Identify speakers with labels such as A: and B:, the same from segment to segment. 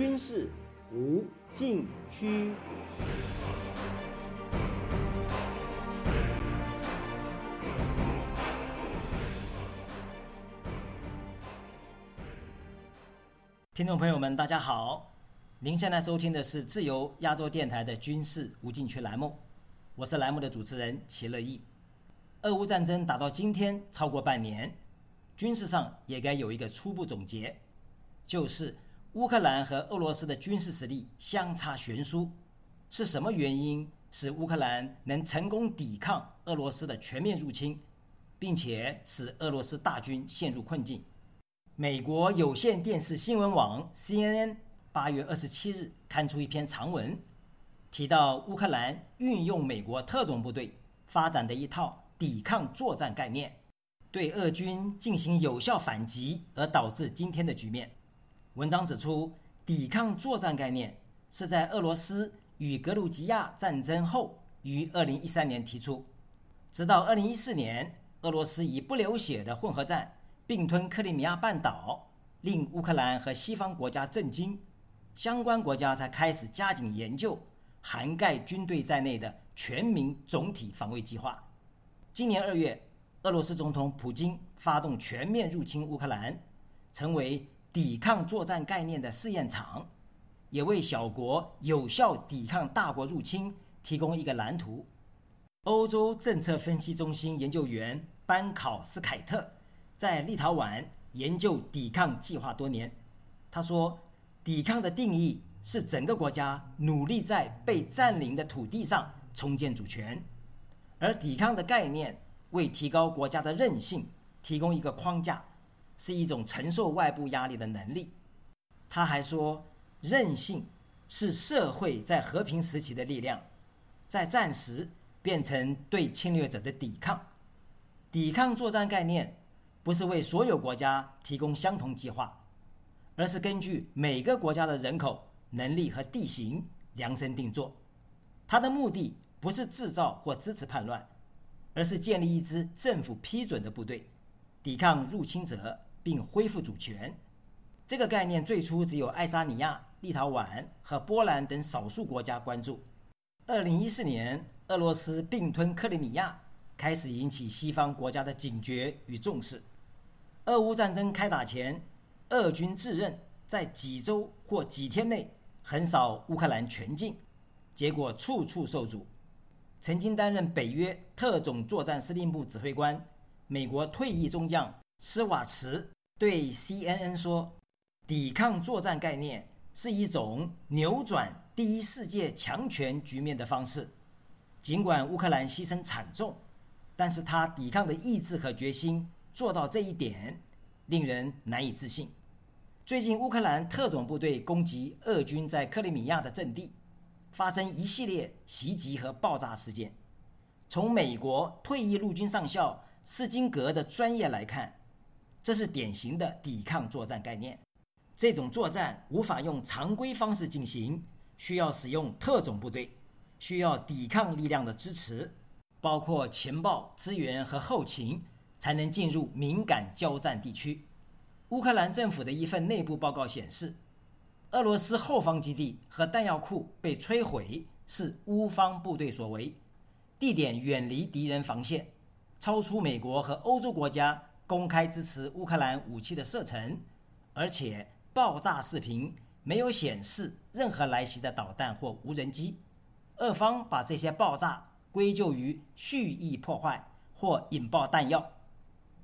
A: 军事无禁区。
B: 听众朋友们，大家好，您现在收听的是自由亚洲电台的军事无禁区栏目，我是栏目的主持人齐乐意。俄乌战争打到今天超过半年，军事上也该有一个初步总结，就是乌克兰和俄罗斯的军事实力相差悬殊。是什么原因使乌克兰能成功抵抗俄罗斯的全面入侵，并且使俄罗斯大军陷入困境？美国有线电视新闻网 CNN 八月二十七日刊出一篇长文，提到乌克兰运用美国特种部队发展的一套抵抗作战概念，对俄军进行有效反击，而导致今天的局面。文章指出，抵抗作战概念是在俄罗斯与格鲁吉亚战争后于二零一三年提出，直到二零一四年，俄罗斯以不流血的混合战。并吞克里米亚半岛，令乌克兰和西方国家震惊，相关国家才开始加紧研究涵盖军队在内的全民总体防卫计划。今年二月，俄罗斯总统普京发动全面入侵乌克兰，成为抵抗作战概念的试验场，也为小国有效抵抗大国入侵提供一个蓝图。欧洲政策分析中心研究员班考斯凯特。在立陶宛研究抵抗计划多年，他说：“抵抗的定义是整个国家努力在被占领的土地上重建主权，而抵抗的概念为提高国家的韧性提供一个框架，是一种承受外部压力的能力。”他还说：“韧性是社会在和平时期的力量，在战时变成对侵略者的抵抗。抵抗作战概念。”不是为所有国家提供相同计划，而是根据每个国家的人口、能力和地形量身定做。它的目的不是制造或支持叛乱，而是建立一支政府批准的部队，抵抗入侵者并恢复主权。这个概念最初只有爱沙尼亚、立陶宛和波兰等少数国家关注。二零一四年，俄罗斯并吞克里米亚，开始引起西方国家的警觉与重视。俄乌战争开打前，俄军自认在几周或几天内横扫乌克兰全境，结果处处受阻。曾经担任北约特种作战司令部指挥官、美国退役中将施瓦茨对 CNN 说：“抵抗作战概念是一种扭转第一世界强权局面的方式。尽管乌克兰牺牲惨重，但是他抵抗的意志和决心。”做到这一点，令人难以置信。最近，乌克兰特种部队攻击俄军在克里米亚的阵地，发生一系列袭击和爆炸事件。从美国退役陆军上校斯金格的专业来看，这是典型的抵抗作战概念。这种作战无法用常规方式进行，需要使用特种部队，需要抵抗力量的支持，包括情报资源和后勤。才能进入敏感交战地区。乌克兰政府的一份内部报告显示，俄罗斯后方基地和弹药库被摧毁是乌方部队所为，地点远离敌人防线，超出美国和欧洲国家公开支持乌克兰武器的射程，而且爆炸视频没有显示任何来袭的导弹或无人机。俄方把这些爆炸归咎于蓄意破坏或引爆弹药。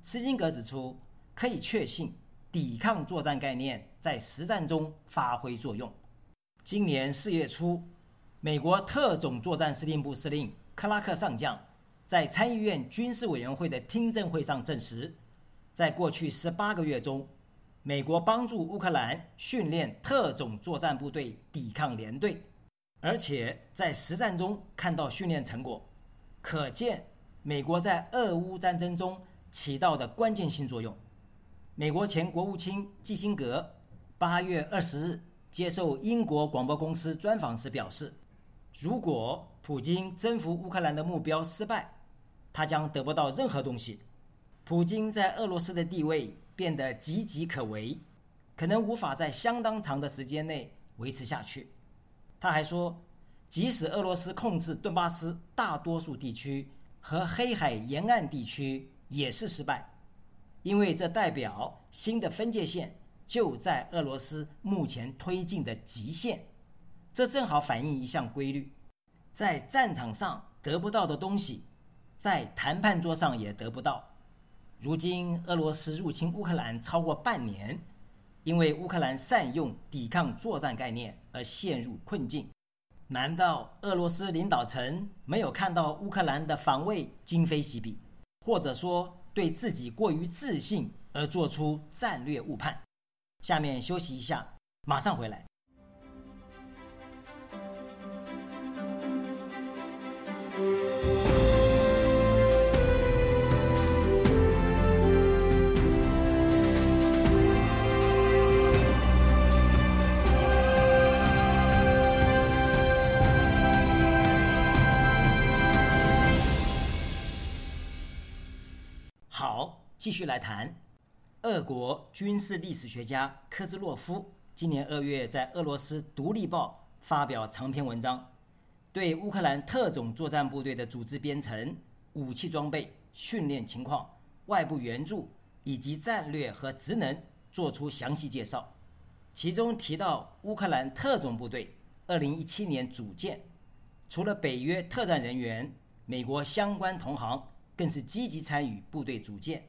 B: 斯金格指出，可以确信抵抗作战概念在实战中发挥作用。今年四月初，美国特种作战司令部司令克拉克上将在参议院军事委员会的听证会上证实，在过去十八个月中，美国帮助乌克兰训练特种作战部队抵抗联队，而且在实战中看到训练成果，可见美国在俄乌战争中。起到的关键性作用。美国前国务卿基辛格八月二十日接受英国广播公司专访时表示，如果普京征服乌克兰的目标失败，他将得不到任何东西。普京在俄罗斯的地位变得岌岌可危，可能无法在相当长的时间内维持下去。他还说，即使俄罗斯控制顿巴斯大多数地区和黑海沿岸地区，也是失败，因为这代表新的分界线就在俄罗斯目前推进的极限。这正好反映一项规律：在战场上得不到的东西，在谈判桌上也得不到。如今，俄罗斯入侵乌克兰超过半年，因为乌克兰善用抵抗作战概念而陷入困境。难道俄罗斯领导层没有看到乌克兰的防卫今非昔比，或者说对自己过于自信而做出战略误判？下面休息一下，马上回来。继续来谈，俄国军事历史学家科兹洛夫今年二月在俄罗斯《独立报》发表长篇文章，对乌克兰特种作战部队的组织编程、武器装备、训练情况、外部援助以及战略和职能作出详细介绍。其中提到，乌克兰特种部队二零一七年组建，除了北约特战人员，美国相关同行更是积极参与部队组建。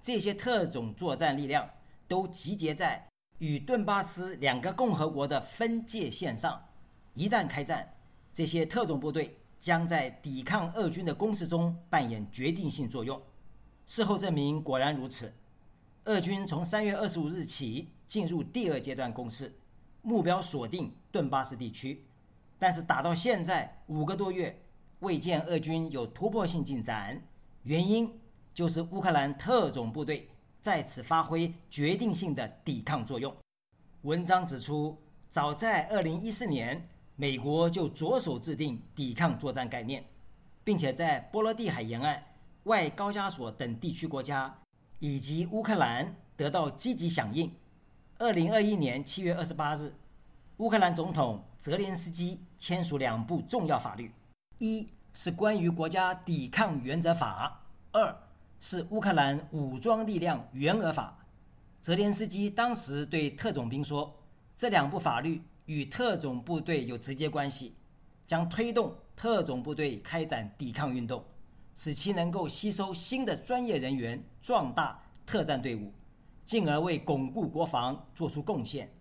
B: 这些特种作战力量都集结在与顿巴斯两个共和国的分界线上。一旦开战，这些特种部队将在抵抗俄军的攻势中扮演决定性作用。事后证明果然如此。俄军从三月二十五日起进入第二阶段攻势，目标锁定顿巴斯地区。但是打到现在五个多月，未见俄军有突破性进展。原因？就是乌克兰特种部队在此发挥决定性的抵抗作用。文章指出，早在2014年，美国就着手制定抵抗作战概念，并且在波罗的海沿岸、外高加索等地区国家以及乌克兰得到积极响应。2021年7月28日，乌克兰总统泽连斯基签署两部重要法律：一是关于国家抵抗原则法；二。是乌克兰武装力量员额法。泽连斯基当时对特种兵说：“这两部法律与特种部队有直接关系，将推动特种部队开展抵抗运动，使其能够吸收新的专业人员，壮大特战队伍，进而为巩固国防做出贡献。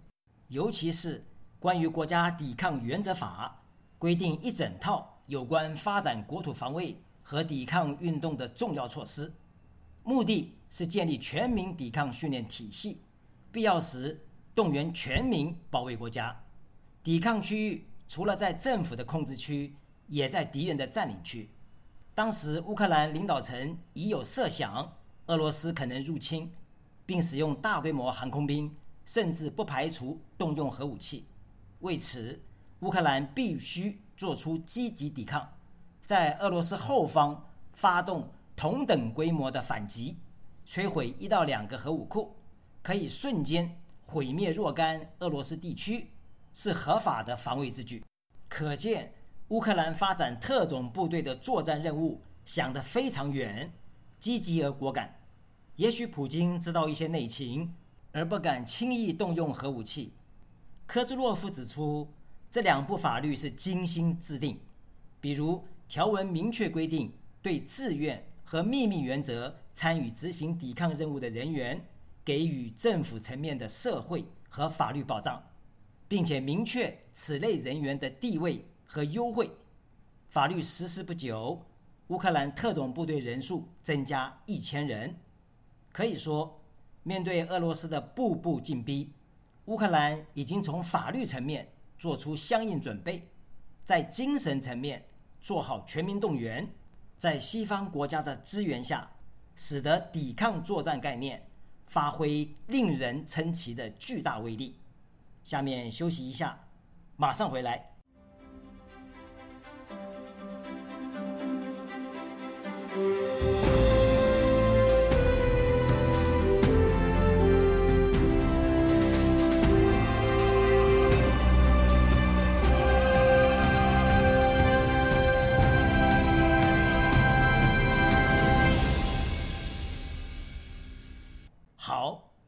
B: 尤其是关于国家抵抗原则法，规定一整套有关发展国土防卫和抵抗运动的重要措施。”目的是建立全民抵抗训练体系，必要时动员全民保卫国家。抵抗区域除了在政府的控制区，也在敌人的占领区。当时乌克兰领导层已有设想，俄罗斯可能入侵，并使用大规模航空兵，甚至不排除动用核武器。为此，乌克兰必须做出积极抵抗，在俄罗斯后方发动。同等规模的反击，摧毁一到两个核武库，可以瞬间毁灭若干俄罗斯地区，是合法的防卫之举。可见，乌克兰发展特种部队的作战任务想得非常远，积极而果敢。也许普京知道一些内情，而不敢轻易动用核武器。科兹洛夫指出，这两部法律是精心制定，比如条文明确规定对自愿。和秘密原则参与执行抵抗任务的人员，给予政府层面的社会和法律保障，并且明确此类人员的地位和优惠。法律实施不久，乌克兰特种部队人数增加一千人。可以说，面对俄罗斯的步步进逼，乌克兰已经从法律层面做出相应准备，在精神层面做好全民动员。在西方国家的支援下，使得抵抗作战概念发挥令人称奇的巨大威力。下面休息一下，马上回来。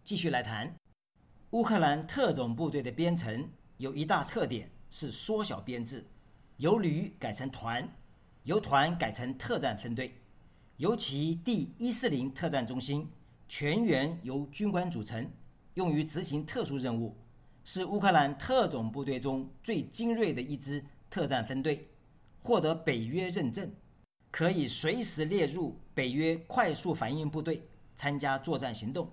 B: 继续来谈乌克兰特种部队的编成，有一大特点是缩小编制，由旅改成团，由团改成特战分队。尤其第一四零特战中心全员由军官组成，用于执行特殊任务，是乌克兰特种部队中最精锐的一支特战分队，获得北约认证，可以随时列入北约快速反应部队参加作战行动。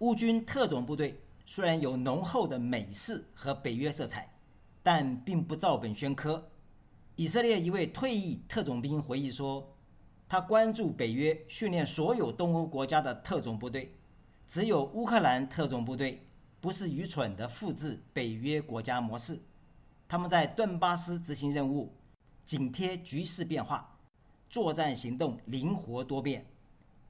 B: 乌军特种部队虽然有浓厚的美式和北约色彩，但并不照本宣科。以色列一位退役特种兵回忆说。他关注北约训练所有东欧国家的特种部队，只有乌克兰特种部队不是愚蠢的复制北约国家模式。他们在顿巴斯执行任务，紧贴局势变化，作战行动灵活多变。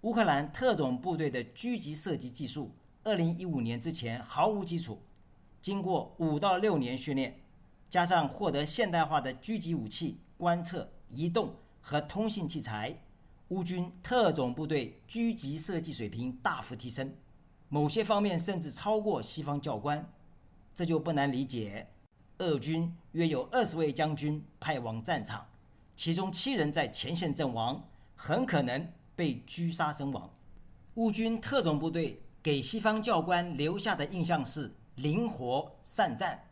B: 乌克兰特种部队的狙击射击技术，二零一五年之前毫无基础。经过五到六年训练，加上获得现代化的狙击武器、观测、移动和通信器材。乌军特种部队狙击射击水平大幅提升，某些方面甚至超过西方教官，这就不难理解。俄军约有二十位将军派往战场，其中七人在前线阵亡，很可能被狙杀身亡。乌军特种部队给西方教官留下的印象是灵活善战，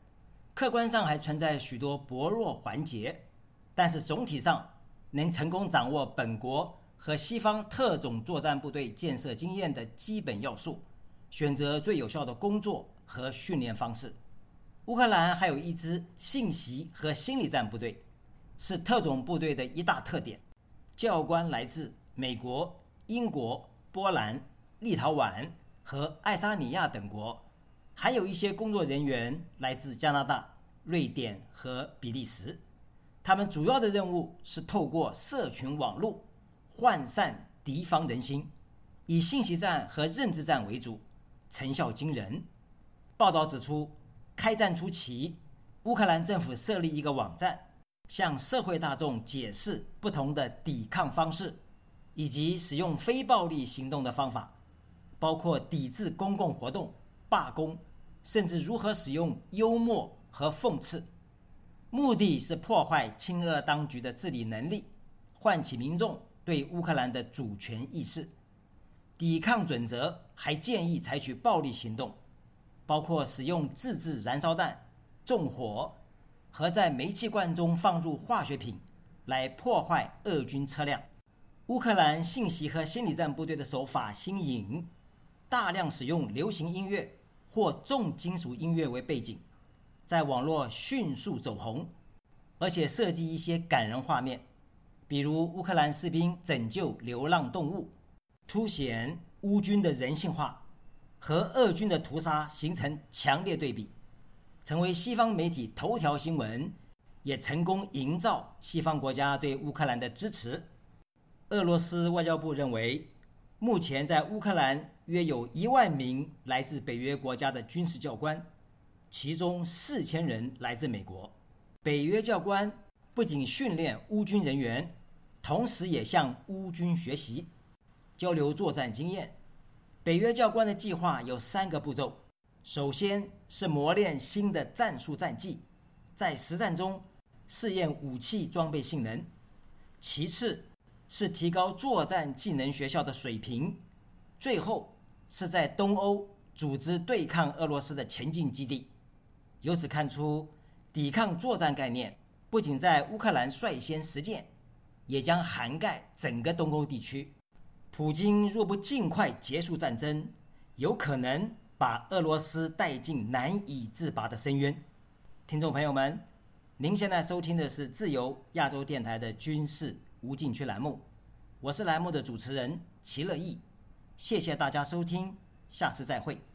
B: 客观上还存在许多薄弱环节，但是总体上能成功掌握本国。和西方特种作战部队建设经验的基本要素，选择最有效的工作和训练方式。乌克兰还有一支信息和心理战部队，是特种部队的一大特点。教官来自美国、英国、波兰、立陶宛和爱沙尼亚等国，还有一些工作人员来自加拿大、瑞典和比利时。他们主要的任务是透过社群网络。涣散敌方人心，以信息战和认知战为主，成效惊人。报道指出，开战初期，乌克兰政府设立一个网站，向社会大众解释不同的抵抗方式，以及使用非暴力行动的方法，包括抵制公共活动、罢工，甚至如何使用幽默和讽刺。目的是破坏亲俄当局的治理能力，唤起民众。对乌克兰的主权意识，抵抗准则还建议采取暴力行动，包括使用自制燃烧弹、纵火和在煤气罐中放入化学品来破坏俄军车辆。乌克兰信息和心理战部队的手法新颖，大量使用流行音乐或重金属音乐为背景，在网络迅速走红，而且设计一些感人画面。比如乌克兰士兵拯救流浪动物，凸显乌军的人性化，和俄军的屠杀形成强烈对比，成为西方媒体头条新闻，也成功营造西方国家对乌克兰的支持。俄罗斯外交部认为，目前在乌克兰约有一万名来自北约国家的军事教官，其中四千人来自美国。北约教官不仅训练乌军人员。同时也向乌军学习，交流作战经验。北约教官的计划有三个步骤：首先是磨练新的战术战技，在实战中试验武器装备性能；其次是提高作战技能学校的水平；最后是在东欧组织对抗俄罗斯的前进基地。由此看出，抵抗作战概念不仅在乌克兰率先实践。也将涵盖整个东欧地区。普京若不尽快结束战争，有可能把俄罗斯带进难以自拔的深渊。听众朋友们，您现在收听的是自由亚洲电台的军事无禁区栏目，我是栏目的主持人齐乐意，谢谢大家收听，下次再会。